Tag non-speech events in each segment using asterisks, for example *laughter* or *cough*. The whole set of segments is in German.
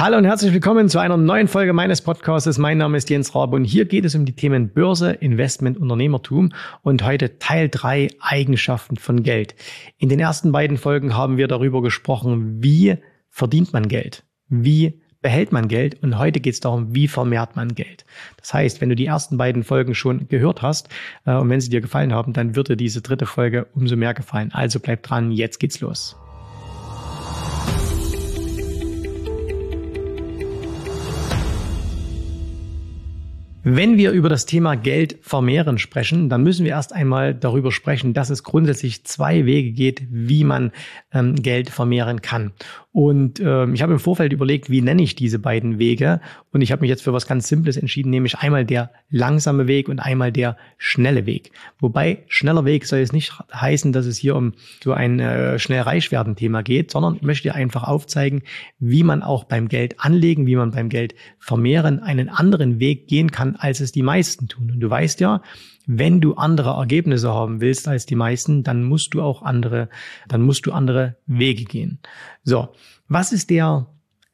Hallo und herzlich willkommen zu einer neuen Folge meines Podcasts. Mein Name ist Jens Rabe und hier geht es um die Themen Börse, Investment, Unternehmertum und heute Teil drei Eigenschaften von Geld. In den ersten beiden Folgen haben wir darüber gesprochen, wie verdient man Geld, wie behält man Geld und heute geht es darum, wie vermehrt man Geld. Das heißt, wenn du die ersten beiden Folgen schon gehört hast äh, und wenn sie dir gefallen haben, dann wird dir diese dritte Folge umso mehr gefallen. Also bleib dran, jetzt geht's los. Wenn wir über das Thema Geld vermehren sprechen, dann müssen wir erst einmal darüber sprechen, dass es grundsätzlich zwei Wege geht, wie man ähm, Geld vermehren kann. Und ähm, ich habe im Vorfeld überlegt, wie nenne ich diese beiden Wege. Und ich habe mich jetzt für was ganz Simples entschieden, nämlich einmal der langsame Weg und einmal der schnelle Weg. Wobei schneller Weg soll es nicht heißen, dass es hier um so ein äh, schnell reich werden Thema geht, sondern ich möchte einfach aufzeigen, wie man auch beim Geld anlegen, wie man beim Geld vermehren einen anderen Weg gehen kann, als es die meisten tun. Und du weißt ja, wenn du andere Ergebnisse haben willst als die meisten, dann musst du auch andere, dann musst du andere Wege gehen. So. Was ist der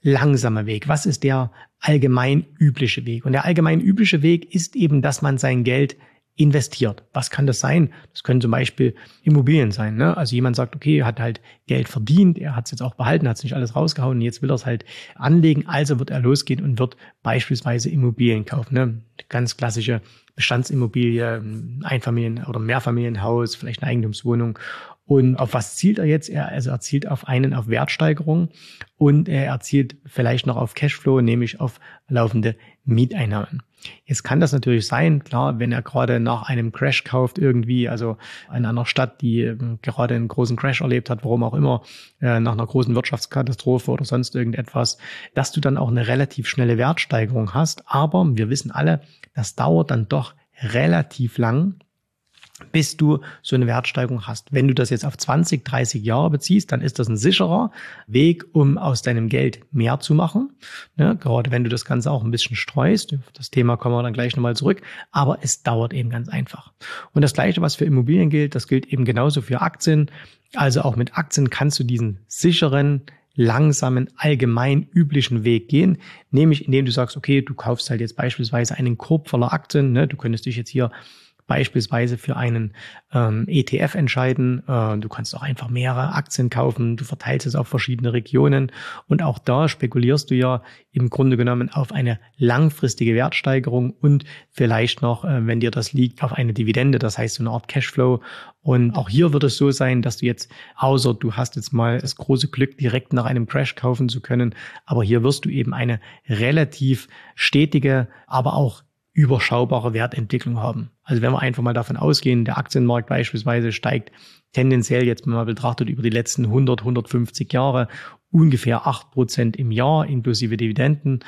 langsame Weg? Was ist der allgemein übliche Weg? Und der allgemein übliche Weg ist eben, dass man sein Geld investiert. Was kann das sein? Das können zum Beispiel Immobilien sein. Ne? Also jemand sagt, okay, er hat halt Geld verdient, er hat es jetzt auch behalten, hat es nicht alles rausgehauen, jetzt will er es halt anlegen, also wird er losgehen und wird beispielsweise Immobilien kaufen. Ne? Ganz klassische Bestandsimmobilie, Einfamilien- oder Mehrfamilienhaus, vielleicht eine Eigentumswohnung. Und auf was zielt er jetzt? Er, also er zielt auf einen auf Wertsteigerung und er erzielt vielleicht noch auf Cashflow, nämlich auf laufende Mieteinnahmen. Jetzt kann das natürlich sein, klar, wenn er gerade nach einem Crash kauft irgendwie, also in einer Stadt, die ähm, gerade einen großen Crash erlebt hat, warum auch immer, äh, nach einer großen Wirtschaftskatastrophe oder sonst irgendetwas, dass du dann auch eine relativ schnelle Wertsteigerung hast. Aber wir wissen alle, das dauert dann doch relativ lang, bis du so eine Wertsteigerung hast. Wenn du das jetzt auf 20, 30 Jahre beziehst, dann ist das ein sicherer Weg, um aus deinem Geld mehr zu machen. Ja, gerade wenn du das Ganze auch ein bisschen streust. Das Thema kommen wir dann gleich nochmal zurück. Aber es dauert eben ganz einfach. Und das Gleiche, was für Immobilien gilt, das gilt eben genauso für Aktien. Also auch mit Aktien kannst du diesen sicheren, langsamen, allgemein üblichen Weg gehen, nämlich indem du sagst, okay, du kaufst halt jetzt beispielsweise einen Korb voller Aktien, ne? du könntest dich jetzt hier beispielsweise für einen ähm, ETF entscheiden. Äh, du kannst auch einfach mehrere Aktien kaufen, du verteilst es auf verschiedene Regionen und auch da spekulierst du ja im Grunde genommen auf eine langfristige Wertsteigerung und vielleicht noch, äh, wenn dir das liegt, auf eine Dividende, das heißt so eine Art Cashflow. Und auch hier wird es so sein, dass du jetzt, außer du hast jetzt mal das große Glück, direkt nach einem Crash kaufen zu können, aber hier wirst du eben eine relativ stetige, aber auch überschaubare Wertentwicklung haben. Also wenn wir einfach mal davon ausgehen, der Aktienmarkt beispielsweise steigt tendenziell jetzt mal betrachtet über die letzten 100, 150 Jahre ungefähr acht Prozent im Jahr inklusive Dividenden,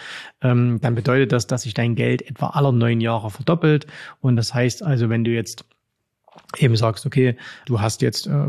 ähm, dann bedeutet das, dass sich dein Geld etwa alle neun Jahre verdoppelt. Und das heißt also, wenn du jetzt eben sagst, okay, du hast jetzt äh,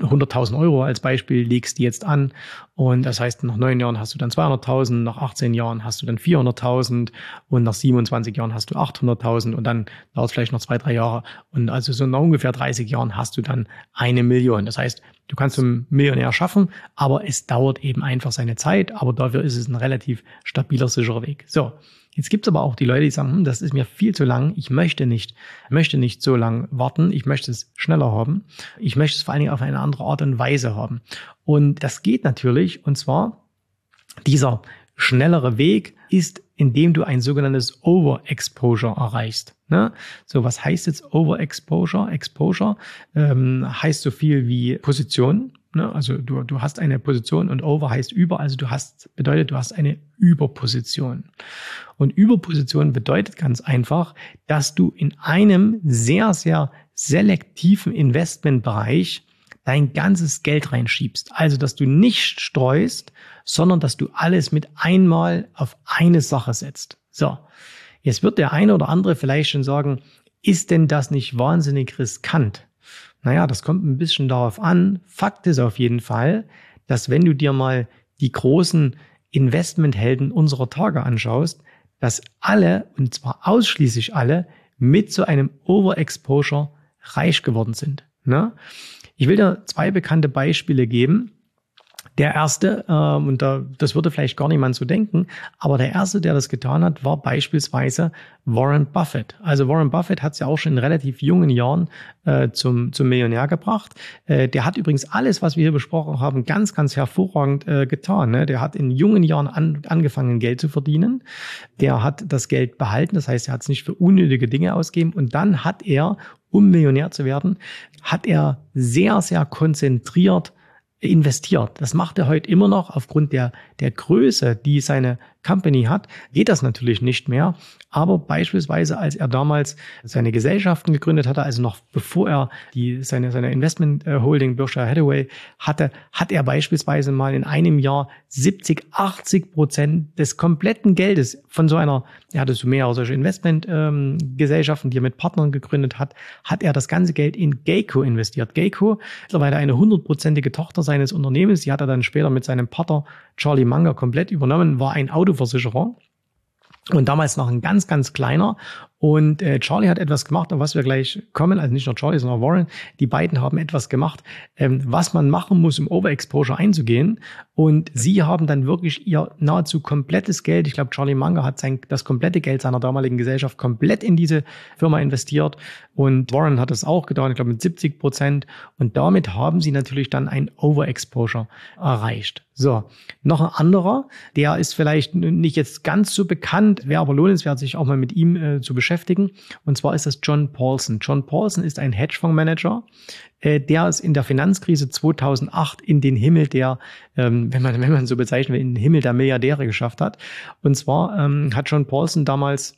100.000 Euro als Beispiel legst die jetzt an und das heißt, nach neun Jahren hast du dann 200.000, nach 18 Jahren hast du dann 400.000 und nach 27 Jahren hast du 800.000 und dann dauert es vielleicht noch zwei, drei Jahre und also so nach ungefähr 30 Jahren hast du dann eine Million. Das heißt, du kannst einen Millionär schaffen, aber es dauert eben einfach seine Zeit, aber dafür ist es ein relativ stabiler, sicherer Weg. So. Jetzt gibt es aber auch die Leute, die sagen, hm, das ist mir viel zu lang, ich möchte nicht, möchte nicht so lang warten, ich möchte es schneller haben, ich möchte es vor allen Dingen auf eine andere Art und Weise haben. Und das geht natürlich, und zwar dieser schnellere Weg ist, indem du ein sogenanntes Overexposure erreichst. Ne? So, was heißt jetzt Overexposure? Exposure ähm, heißt so viel wie Position. Ne? Also du, du hast eine Position und Over heißt über, also du hast, bedeutet, du hast eine Überposition. Und Überposition bedeutet ganz einfach, dass du in einem sehr, sehr selektiven Investmentbereich dein ganzes Geld reinschiebst. Also, dass du nicht streust, sondern dass du alles mit einmal auf eine Sache setzt. So. Jetzt wird der eine oder andere vielleicht schon sagen, ist denn das nicht wahnsinnig riskant? Naja, das kommt ein bisschen darauf an. Fakt ist auf jeden Fall, dass wenn du dir mal die großen Investmenthelden unserer Tage anschaust, dass alle, und zwar ausschließlich alle, mit so einem Overexposure reich geworden sind. Ne? Ich will dir zwei bekannte Beispiele geben. Der erste, ähm, und da, das würde vielleicht gar niemand so denken, aber der erste, der das getan hat, war beispielsweise Warren Buffett. Also Warren Buffett hat es ja auch schon in relativ jungen Jahren äh, zum, zum Millionär gebracht. Äh, der hat übrigens alles, was wir hier besprochen haben, ganz, ganz hervorragend äh, getan. Ne? Der hat in jungen Jahren an, angefangen, Geld zu verdienen. Der hat das Geld behalten, das heißt, er hat es nicht für unnötige Dinge ausgegeben. Und dann hat er, um Millionär zu werden, hat er sehr, sehr konzentriert investiert. Das macht er heute immer noch aufgrund der, der Größe, die seine Company hat, geht das natürlich nicht mehr. Aber beispielsweise, als er damals seine Gesellschaften gegründet hatte, also noch bevor er die, seine, seine Investment Holding Berkshire Hathaway hatte, hat er beispielsweise mal in einem Jahr 70, 80 Prozent des kompletten Geldes von so einer, er hatte so mehrere solche Investmentgesellschaften, ähm, die er mit Partnern gegründet hat, hat er das ganze Geld in Geico investiert. Geico, mittlerweile eine hundertprozentige Tochter seines Unternehmens, die hat er dann später mit seinem Partner Charlie Munger komplett übernommen, war ein Autoversicherer. Und damals noch ein ganz, ganz kleiner. Und äh, Charlie hat etwas gemacht, auf was wir gleich kommen. Also nicht nur Charlie, sondern Warren. Die beiden haben etwas gemacht, ähm, was man machen muss, um Overexposure einzugehen. Und sie haben dann wirklich ihr nahezu komplettes Geld, ich glaube, Charlie Munger hat sein, das komplette Geld seiner damaligen Gesellschaft komplett in diese Firma investiert. Und Warren hat das auch getan, ich glaube, mit 70 Prozent. Und damit haben sie natürlich dann ein Overexposure erreicht. So, noch ein anderer, der ist vielleicht nicht jetzt ganz so bekannt, wäre aber lohnenswert, sich auch mal mit ihm äh, zu beschäftigen beschäftigen. Und zwar ist das John Paulson. John Paulson ist ein Hedgefondsmanager, äh, der es in der Finanzkrise 2008 in den Himmel der, ähm, wenn man *laughs* wenn man so bezeichnen will, in den Himmel der Milliardäre geschafft hat. Und zwar ähm, hat John Paulson damals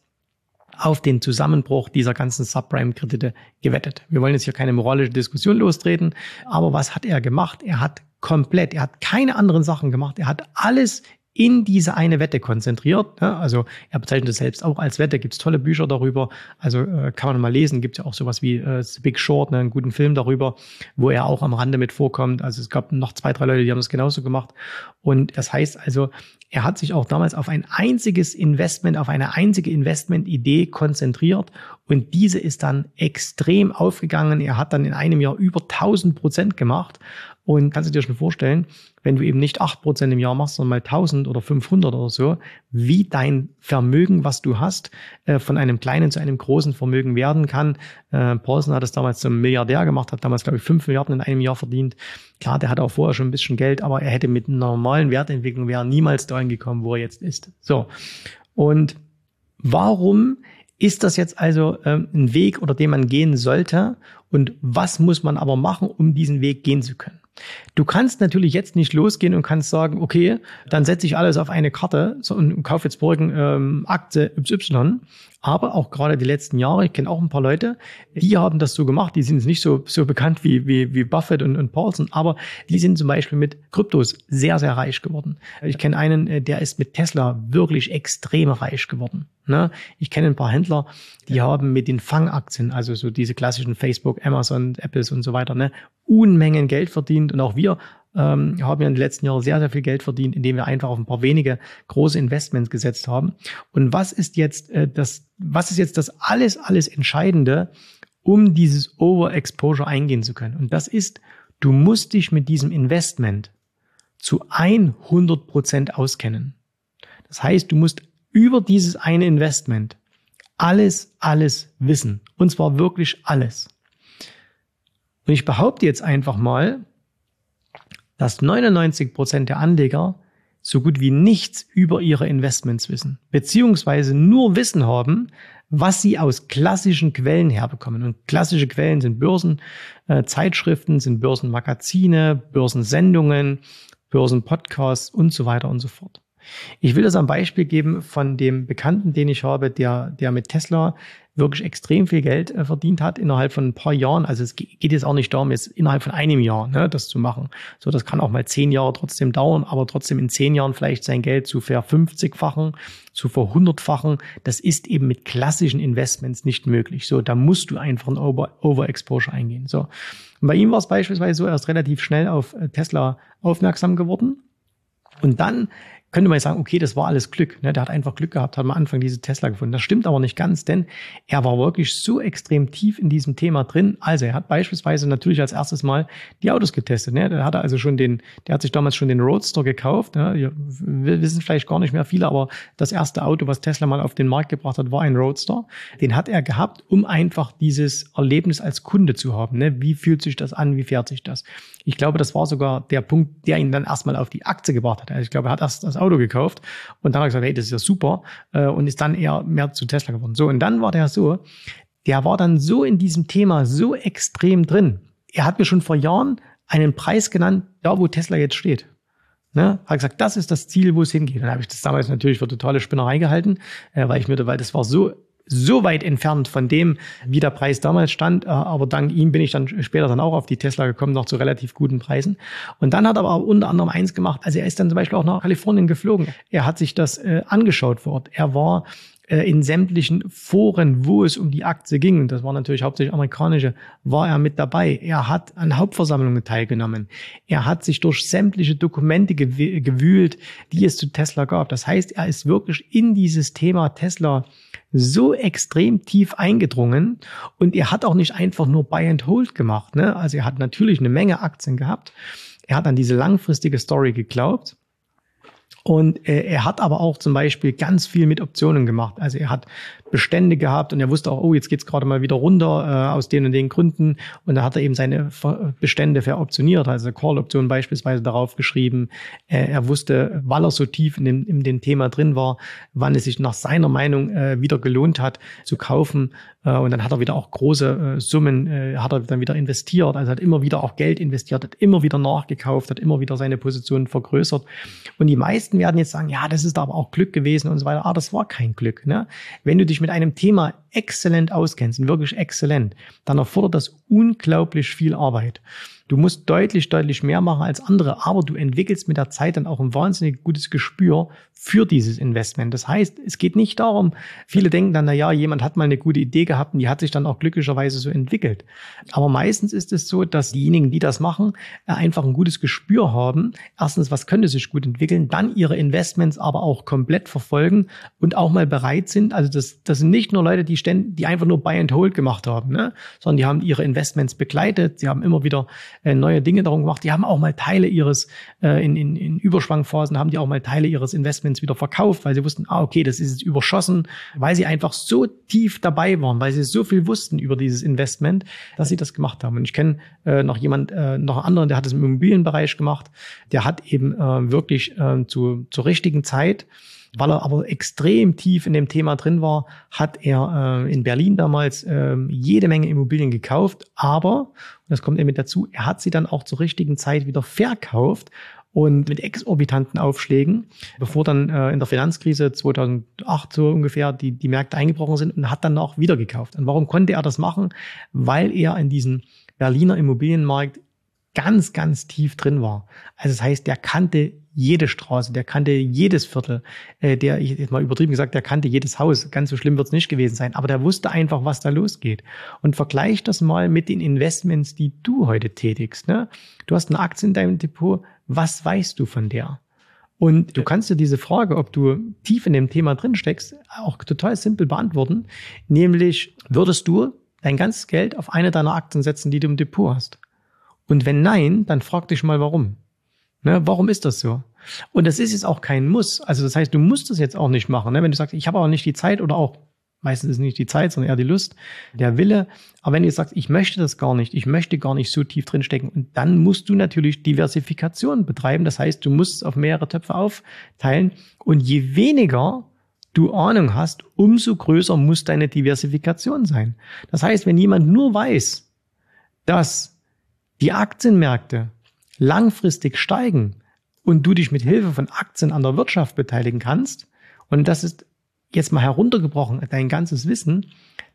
auf den Zusammenbruch dieser ganzen Subprime-Kredite gewettet. Wir wollen jetzt hier keine moralische Diskussion lostreten, aber was hat er gemacht? Er hat komplett, er hat keine anderen Sachen gemacht. Er hat alles in diese eine Wette konzentriert. Ne? Also er bezeichnet es selbst auch als Wette, gibt es tolle Bücher darüber. Also äh, kann man mal lesen, gibt es ja auch sowas wie äh, The Big Short, ne? einen guten Film darüber, wo er auch am Rande mit vorkommt. Also es gab noch zwei, drei Leute, die haben das genauso gemacht. Und das heißt also, er hat sich auch damals auf ein einziges Investment, auf eine einzige Investmentidee konzentriert und diese ist dann extrem aufgegangen. Er hat dann in einem Jahr über 1000 Prozent gemacht und kannst du dir schon vorstellen, wenn du eben nicht acht Prozent im Jahr machst, sondern mal 1000 oder 500 oder so, wie dein Vermögen, was du hast, äh, von einem kleinen zu einem großen Vermögen werden kann. Äh, Paulson hat das damals zum Milliardär gemacht, hat damals, glaube ich, 5 Milliarden in einem Jahr verdient. Klar, der hatte auch vorher schon ein bisschen Geld, aber er hätte mit einer normalen Wertentwicklung wäre niemals dahin gekommen, wo er jetzt ist. So. Und warum ist das jetzt also ähm, ein Weg, oder den man gehen sollte? Und was muss man aber machen, um diesen Weg gehen zu können? Du kannst natürlich jetzt nicht losgehen und kannst sagen, okay, dann setze ich alles auf eine Karte und kaufe jetzt morgen ähm, Aktie XY. Aber auch gerade die letzten Jahre, ich kenne auch ein paar Leute, die haben das so gemacht. Die sind jetzt nicht so, so bekannt wie, wie, wie Buffett und, und Paulson, aber die sind zum Beispiel mit Kryptos sehr, sehr reich geworden. Ich kenne einen, äh, der ist mit Tesla wirklich extrem reich geworden. Ne? Ich kenne ein paar Händler, die haben mit den Fangaktien, also so diese klassischen Facebook, Amazon, Apples und so weiter, ne, Unmengen Geld verdient. Und auch wir ähm, haben ja in den letzten Jahren sehr, sehr viel Geld verdient, indem wir einfach auf ein paar wenige große Investments gesetzt haben. Und was ist jetzt äh, das, was ist jetzt das alles, alles Entscheidende, um dieses Overexposure eingehen zu können? Und das ist, du musst dich mit diesem Investment zu 100 Prozent auskennen. Das heißt, du musst über dieses eine Investment alles, alles wissen. Und zwar wirklich alles. Und ich behaupte jetzt einfach mal, dass 99 Prozent der Anleger so gut wie nichts über ihre Investments wissen, beziehungsweise nur Wissen haben, was sie aus klassischen Quellen herbekommen. Und klassische Quellen sind Börsenzeitschriften, äh, sind Börsenmagazine, Börsensendungen, Börsenpodcasts und so weiter und so fort. Ich will das am Beispiel geben von dem Bekannten, den ich habe, der, der mit Tesla wirklich extrem viel Geld äh, verdient hat innerhalb von ein paar Jahren. Also es geht jetzt auch nicht darum, jetzt innerhalb von einem Jahr ne, das zu machen. So, das kann auch mal zehn Jahre trotzdem dauern, aber trotzdem in zehn Jahren vielleicht sein Geld zu verfünfzigfachen, zu verhundertfachen. Das ist eben mit klassischen Investments nicht möglich. So, da musst du einfach ein Over Overexposure eingehen. So, und bei ihm war es beispielsweise so, er ist relativ schnell auf äh, Tesla aufmerksam geworden. Und dann könnte man sagen, okay, das war alles Glück. Ne? Der hat einfach Glück gehabt, hat am Anfang diese Tesla gefunden. Das stimmt aber nicht ganz, denn er war wirklich so extrem tief in diesem Thema drin. Also er hat beispielsweise natürlich als erstes mal die Autos getestet. Ne? Der hatte also schon den, der hat sich damals schon den Roadster gekauft. Ne? Wir wissen vielleicht gar nicht mehr viele, aber das erste Auto, was Tesla mal auf den Markt gebracht hat, war ein Roadster. Den hat er gehabt, um einfach dieses Erlebnis als Kunde zu haben. Ne? Wie fühlt sich das an? Wie fährt sich das? Ich glaube, das war sogar der Punkt, der ihn dann erstmal auf die Aktie gebracht hat. Also ich glaube, er hat erst das Auto gekauft und dann hat er gesagt, hey, das ist ja super äh, und ist dann eher mehr zu Tesla geworden. So, und dann war der so, der war dann so in diesem Thema so extrem drin. Er hat mir schon vor Jahren einen Preis genannt, da wo Tesla jetzt steht. Ne? Hat gesagt, das ist das Ziel, wo es hingeht. Dann habe ich das damals natürlich für totale Spinnerei gehalten, äh, weil ich mir, weil das war so so weit entfernt von dem, wie der Preis damals stand. Äh, aber dank ihm bin ich dann später dann auch auf die Tesla gekommen, noch zu relativ guten Preisen. Und dann hat er aber unter anderem eins gemacht. Also er ist dann zum Beispiel auch nach Kalifornien geflogen. Er hat sich das äh, angeschaut vor Ort. Er war in sämtlichen Foren, wo es um die Aktie ging, und das war natürlich hauptsächlich amerikanische, war er mit dabei. Er hat an Hauptversammlungen teilgenommen. Er hat sich durch sämtliche Dokumente gewühlt, die es zu Tesla gab. Das heißt, er ist wirklich in dieses Thema Tesla so extrem tief eingedrungen und er hat auch nicht einfach nur Buy and Hold gemacht. Ne? Also er hat natürlich eine Menge Aktien gehabt. Er hat an diese langfristige Story geglaubt und äh, er hat aber auch zum Beispiel ganz viel mit Optionen gemacht. Also er hat Bestände gehabt und er wusste auch, oh, jetzt geht's gerade mal wieder runter äh, aus den und den Gründen. Und da hat er eben seine Bestände veroptioniert, also Call-Optionen beispielsweise darauf geschrieben. Äh, er wusste, weil er so tief in dem, in dem Thema drin war, wann es sich nach seiner Meinung äh, wieder gelohnt hat zu kaufen. Äh, und dann hat er wieder auch große äh, Summen, äh, hat er dann wieder investiert, also hat immer wieder auch Geld investiert, hat immer wieder nachgekauft, hat immer wieder seine Positionen vergrößert. Und die meisten werden jetzt sagen, ja, das ist aber auch Glück gewesen und so weiter. Ah, das war kein Glück. Ne? Wenn du dich mit einem Thema exzellent auskennst wirklich exzellent, dann erfordert das unglaublich viel Arbeit. Du musst deutlich, deutlich mehr machen als andere, aber du entwickelst mit der Zeit dann auch ein wahnsinnig gutes Gespür für dieses Investment. Das heißt, es geht nicht darum, viele denken dann, na ja, jemand hat mal eine gute Idee gehabt und die hat sich dann auch glücklicherweise so entwickelt. Aber meistens ist es so, dass diejenigen, die das machen, einfach ein gutes Gespür haben. Erstens, was könnte sich gut entwickeln, dann ihre Investments aber auch komplett verfolgen und auch mal bereit sind. Also das, das sind nicht nur Leute, die, ständ, die einfach nur Buy and Hold gemacht haben, ne? sondern die haben ihre Investments begleitet, sie haben immer wieder äh, neue Dinge darum gemacht, die haben auch mal Teile ihres, äh, in, in, in Überschwangphasen haben die auch mal Teile ihres Investments wieder verkauft, weil sie wussten, ah, okay, das ist jetzt überschossen, weil sie einfach so tief dabei waren, weil sie so viel wussten über dieses Investment, dass sie das gemacht haben. Und ich kenne äh, noch jemand, äh, noch einen anderen, der hat es im Immobilienbereich gemacht, der hat eben äh, wirklich äh, zu, zur richtigen Zeit weil er aber extrem tief in dem Thema drin war, hat er äh, in Berlin damals äh, jede Menge Immobilien gekauft. Aber, und das kommt eben mit dazu, er hat sie dann auch zur richtigen Zeit wieder verkauft und mit exorbitanten Aufschlägen, bevor dann äh, in der Finanzkrise 2008 so ungefähr die, die Märkte eingebrochen sind und hat dann auch wieder gekauft. Und warum konnte er das machen? Weil er in diesem Berliner Immobilienmarkt ganz, ganz tief drin war. Also das heißt, der kannte jede Straße, der kannte jedes Viertel, äh, der, ich jetzt mal übertrieben gesagt, der kannte jedes Haus. Ganz so schlimm wird es nicht gewesen sein, aber der wusste einfach, was da losgeht. Und vergleich das mal mit den Investments, die du heute tätigst. Ne? Du hast eine Aktie in deinem Depot, was weißt du von der? Und du kannst dir diese Frage, ob du tief in dem Thema drin steckst, auch total simpel beantworten. Nämlich, würdest du dein ganzes Geld auf eine deiner Aktien setzen, die du im Depot hast? Und wenn nein, dann frag dich mal warum. Ne, warum ist das so? Und das ist jetzt auch kein Muss. Also das heißt, du musst es jetzt auch nicht machen. Ne? Wenn du sagst, ich habe aber nicht die Zeit oder auch meistens ist nicht die Zeit, sondern eher die Lust, der Wille. Aber wenn du sagst, ich möchte das gar nicht, ich möchte gar nicht so tief drinstecken, und dann musst du natürlich Diversifikation betreiben. Das heißt, du musst es auf mehrere Töpfe aufteilen. Und je weniger du Ahnung hast, umso größer muss deine Diversifikation sein. Das heißt, wenn jemand nur weiß, dass die Aktienmärkte langfristig steigen und du dich mit Hilfe von Aktien an der Wirtschaft beteiligen kannst, und das ist jetzt mal heruntergebrochen, dein ganzes Wissen,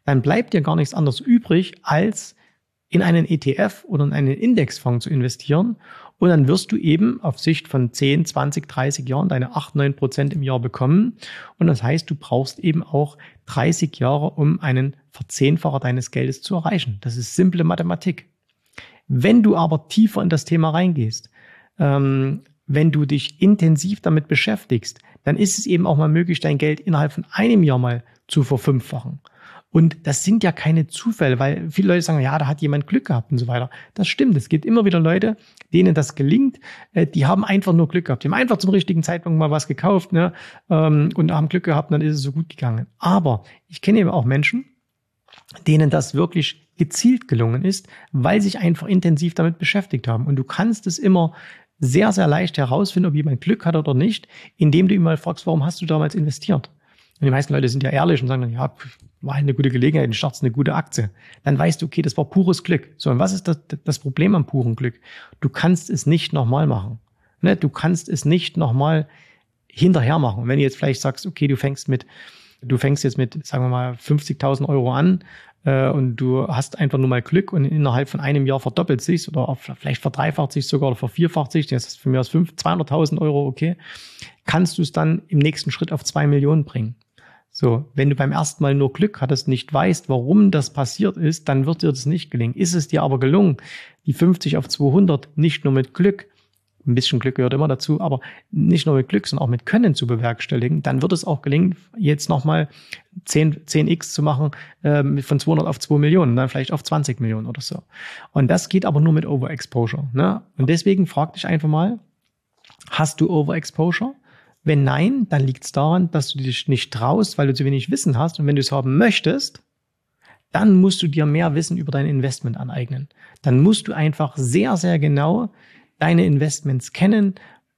dann bleibt dir gar nichts anderes übrig, als in einen ETF oder in einen Indexfonds zu investieren. Und dann wirst du eben auf Sicht von 10, 20, 30 Jahren deine 8, 9 Prozent im Jahr bekommen. Und das heißt, du brauchst eben auch 30 Jahre, um einen Verzehnfacher deines Geldes zu erreichen. Das ist simple Mathematik. Wenn du aber tiefer in das Thema reingehst, ähm, wenn du dich intensiv damit beschäftigst, dann ist es eben auch mal möglich, dein Geld innerhalb von einem Jahr mal zu verfünffachen. Und das sind ja keine Zufälle, weil viele Leute sagen, ja, da hat jemand Glück gehabt und so weiter. Das stimmt. Es gibt immer wieder Leute, denen das gelingt. Äh, die haben einfach nur Glück gehabt. Die haben einfach zum richtigen Zeitpunkt mal was gekauft ne, ähm, und haben Glück gehabt, und dann ist es so gut gegangen. Aber ich kenne eben auch Menschen, denen das wirklich gezielt gelungen ist, weil sich einfach intensiv damit beschäftigt haben. Und du kannst es immer sehr, sehr leicht herausfinden, ob jemand Glück hat oder nicht, indem du ihm mal fragst, warum hast du damals investiert? Und die meisten Leute sind ja ehrlich und sagen dann, ja, war eine gute Gelegenheit, du startest eine gute Aktie. Dann weißt du, okay, das war pures Glück. So, und was ist das, das Problem am puren Glück? Du kannst es nicht nochmal machen. Ne? Du kannst es nicht nochmal hinterher machen. Und wenn du jetzt vielleicht sagst, okay, du fängst mit, du fängst jetzt mit, sagen wir mal, 50.000 Euro an äh, und du hast einfach nur mal Glück und innerhalb von einem Jahr verdoppelt sich oder vielleicht verdreifacht sich sogar oder vervierfacht sich, das ist für mich aus 200.000 Euro, okay, kannst du es dann im nächsten Schritt auf zwei Millionen bringen. So, wenn du beim ersten Mal nur Glück hattest, nicht weißt, warum das passiert ist, dann wird dir das nicht gelingen. Ist es dir aber gelungen, die 50 auf 200 nicht nur mit Glück, ein bisschen Glück gehört immer dazu, aber nicht nur mit Glück, sondern auch mit Können zu bewerkstelligen, dann wird es auch gelingen, jetzt nochmal 10, 10x zu machen, äh, von 200 auf 2 Millionen, dann vielleicht auf 20 Millionen oder so. Und das geht aber nur mit Overexposure. Ne? Und deswegen frag dich einfach mal, hast du Overexposure? Wenn nein, dann liegt es daran, dass du dich nicht traust, weil du zu wenig Wissen hast. Und wenn du es haben möchtest, dann musst du dir mehr Wissen über dein Investment aneignen. Dann musst du einfach sehr, sehr genau deine Investments kennen,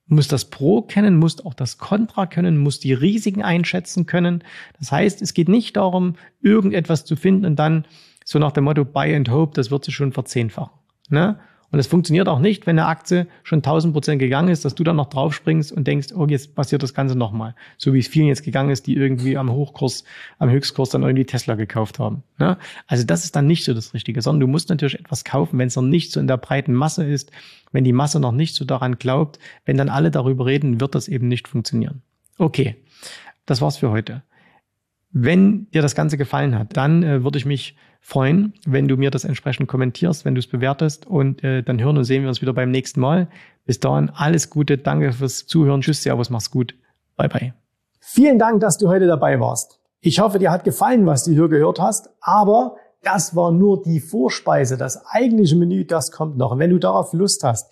musst das Pro kennen, musst auch das Contra können, musst die Risiken einschätzen können. Das heißt, es geht nicht darum, irgendetwas zu finden und dann so nach dem Motto Buy and Hope, das wird sich schon verzehnfachen. Ne? Und es funktioniert auch nicht, wenn eine Aktie schon 1000 Prozent gegangen ist, dass du dann noch draufspringst und denkst, oh, jetzt passiert das Ganze nochmal. So wie es vielen jetzt gegangen ist, die irgendwie am Hochkurs, am Höchstkurs dann irgendwie Tesla gekauft haben. Ja? Also das ist dann nicht so das Richtige, sondern du musst natürlich etwas kaufen, wenn es noch nicht so in der breiten Masse ist, wenn die Masse noch nicht so daran glaubt, wenn dann alle darüber reden, wird das eben nicht funktionieren. Okay, das war's für heute. Wenn dir das Ganze gefallen hat, dann äh, würde ich mich freuen, wenn du mir das entsprechend kommentierst, wenn du es bewertest und äh, dann hören und sehen wir uns wieder beim nächsten Mal. Bis dahin alles Gute, danke fürs Zuhören, tschüss, servus, mach's gut, bye bye. Vielen Dank, dass du heute dabei warst. Ich hoffe, dir hat gefallen, was du hier gehört hast, aber das war nur die Vorspeise. Das eigentliche Menü, das kommt noch. Und wenn du darauf Lust hast,